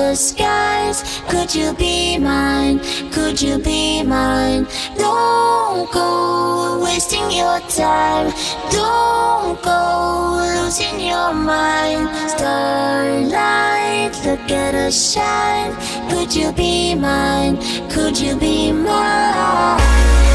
the skies. Could you be mine? Could you be mine? Don't go wasting your time. Don't go losing your mind. Starlight, look at us shine. Could you be mine? Could you be mine?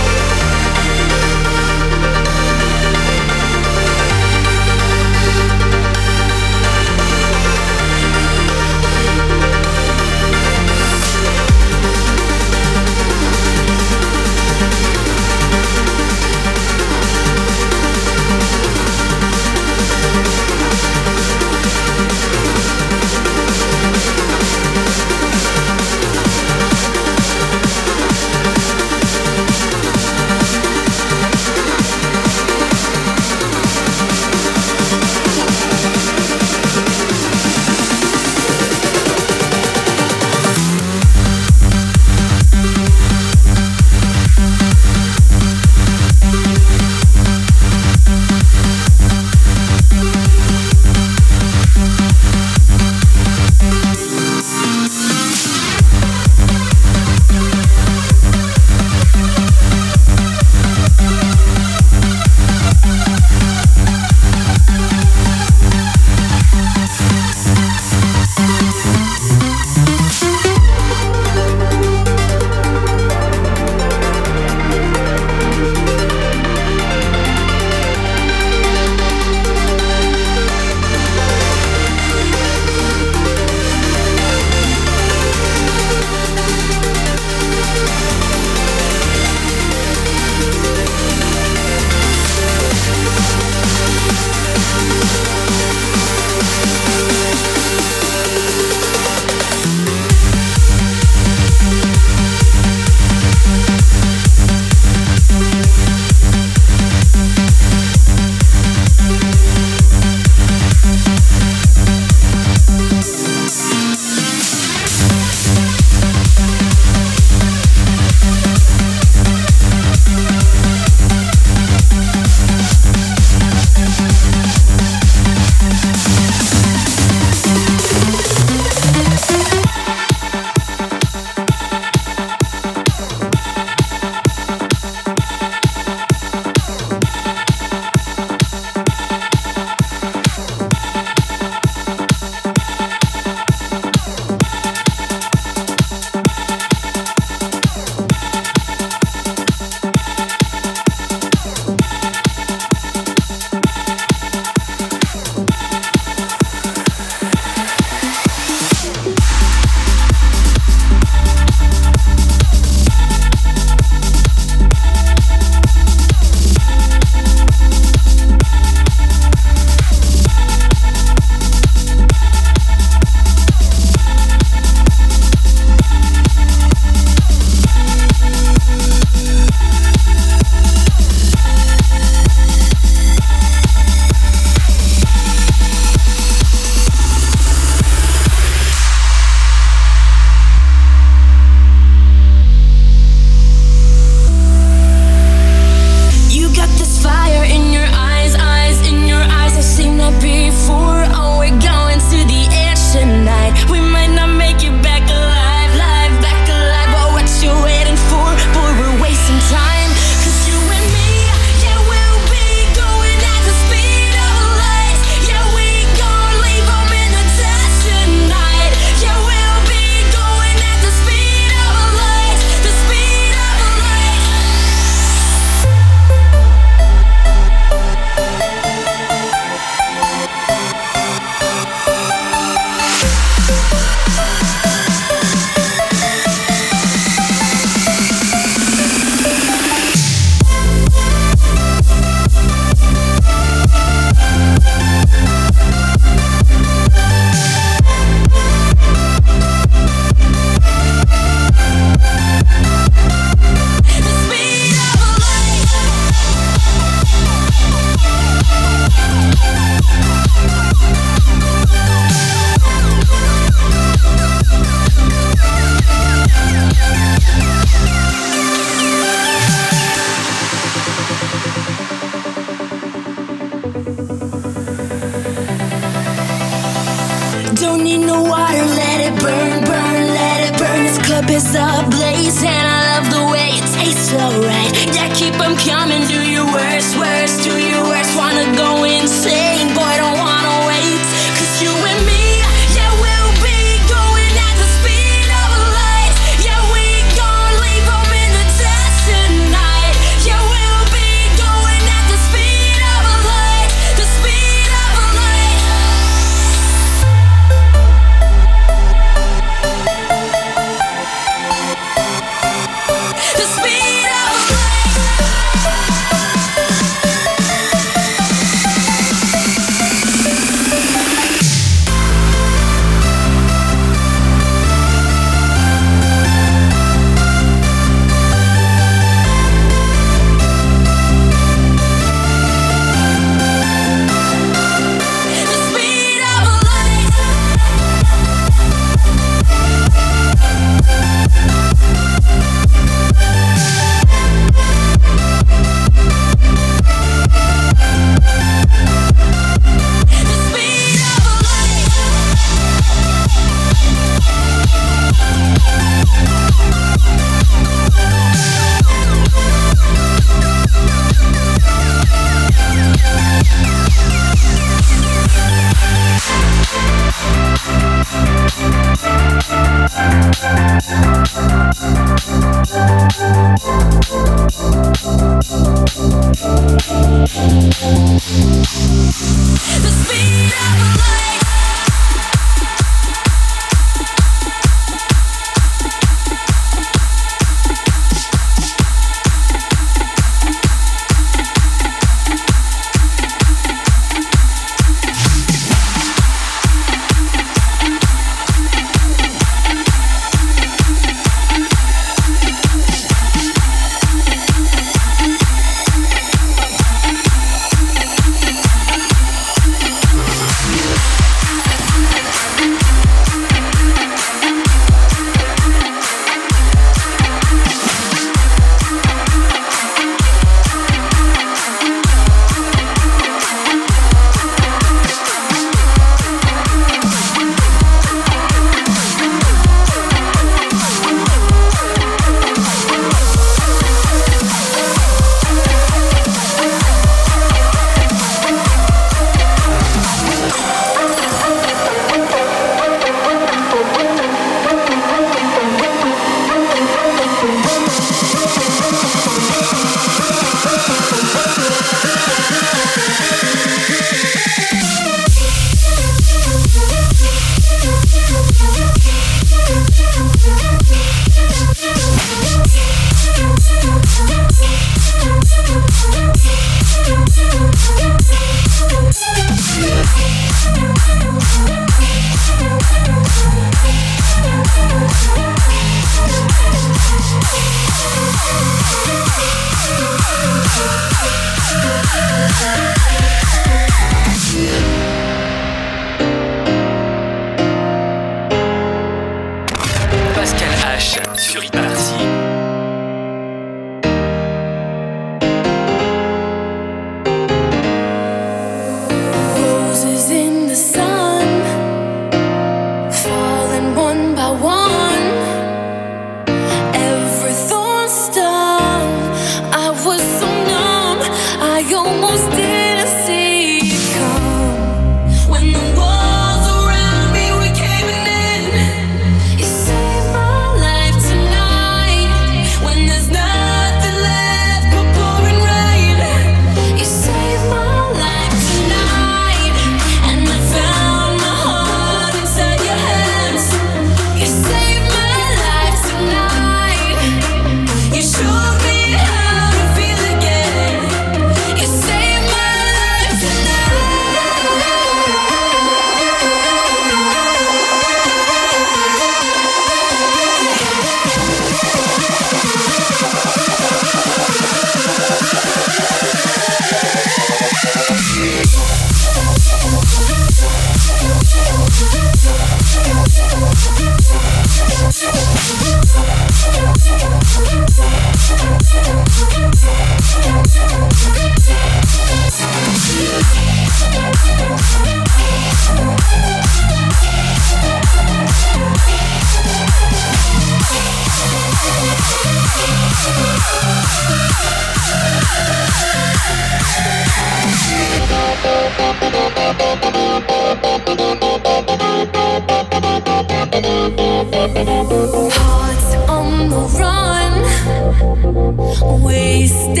triste.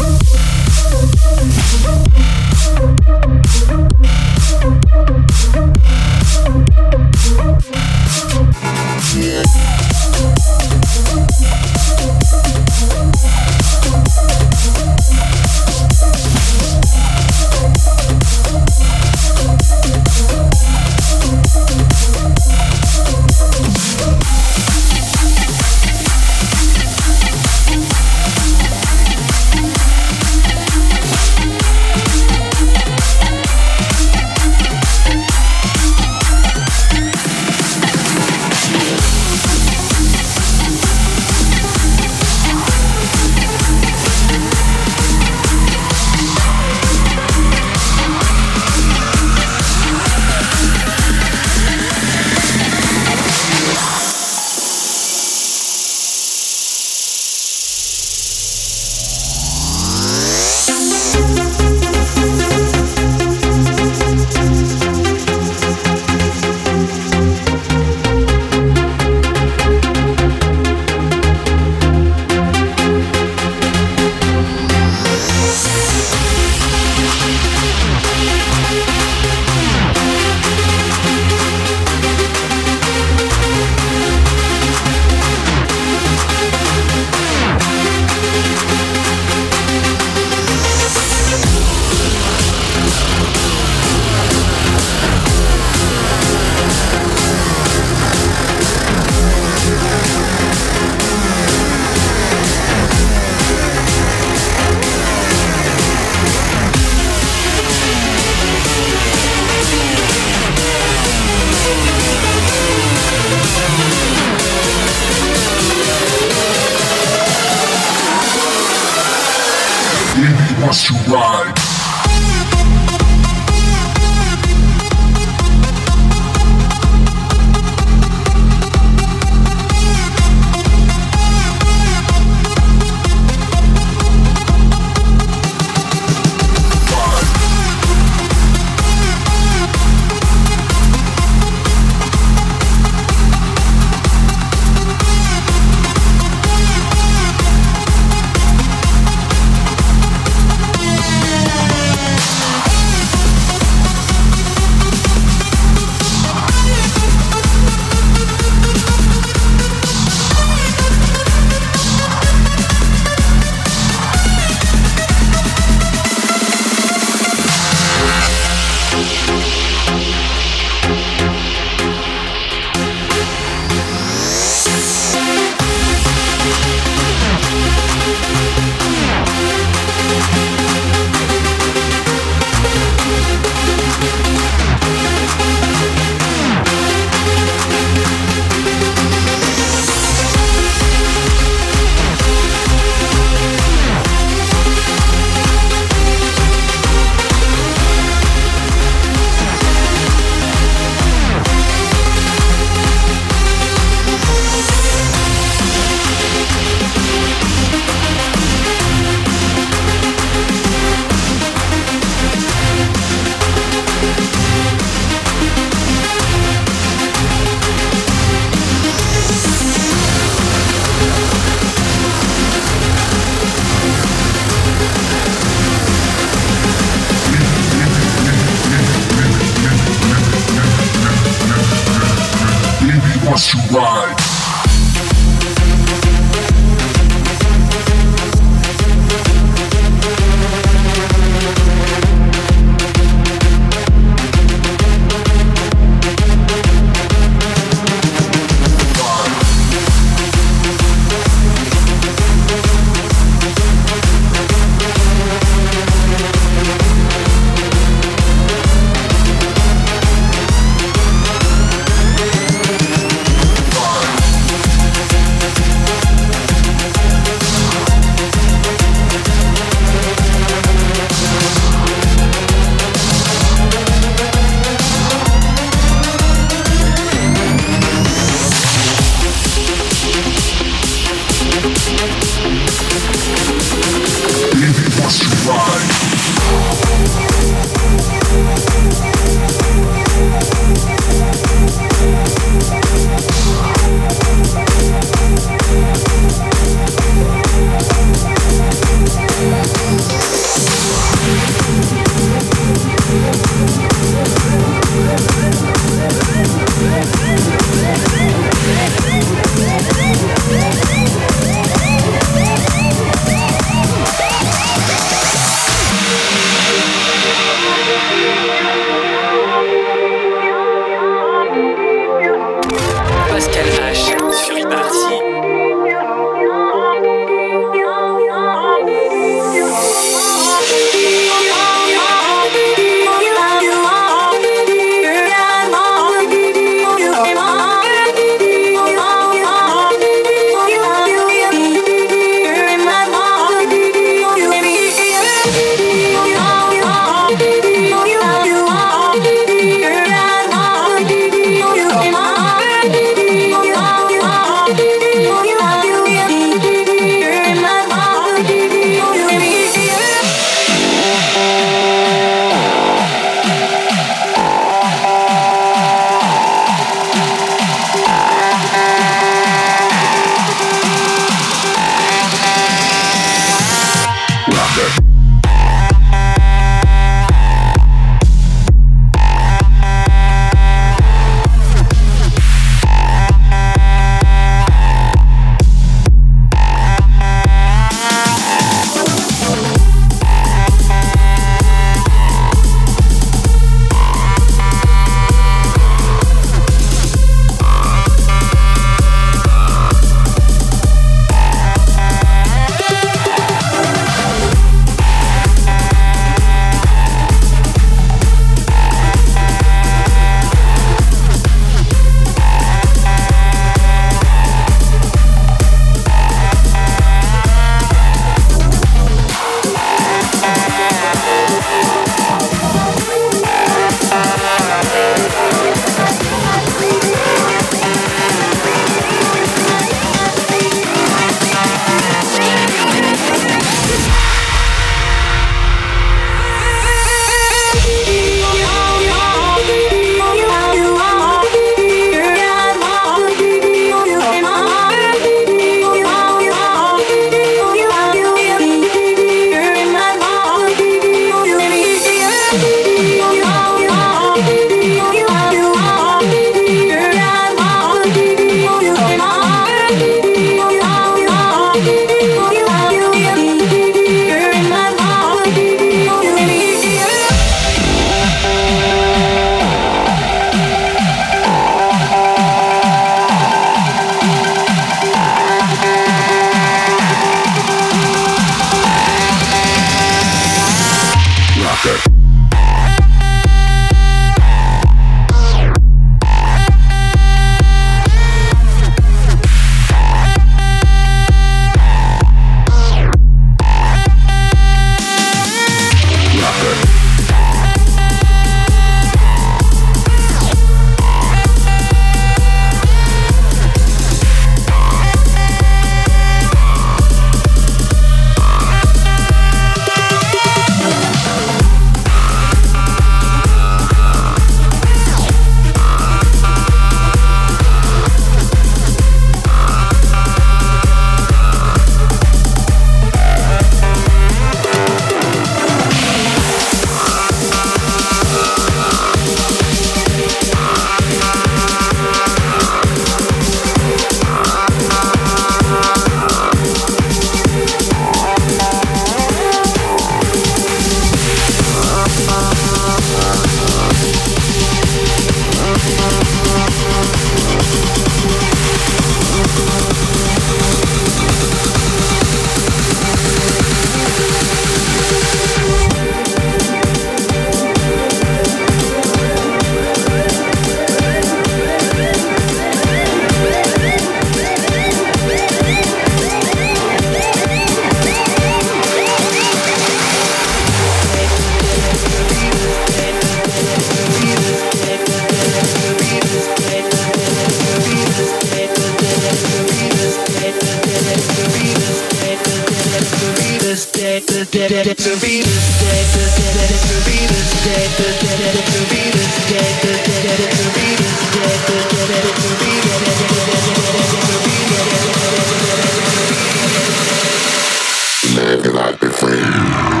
Live like the free.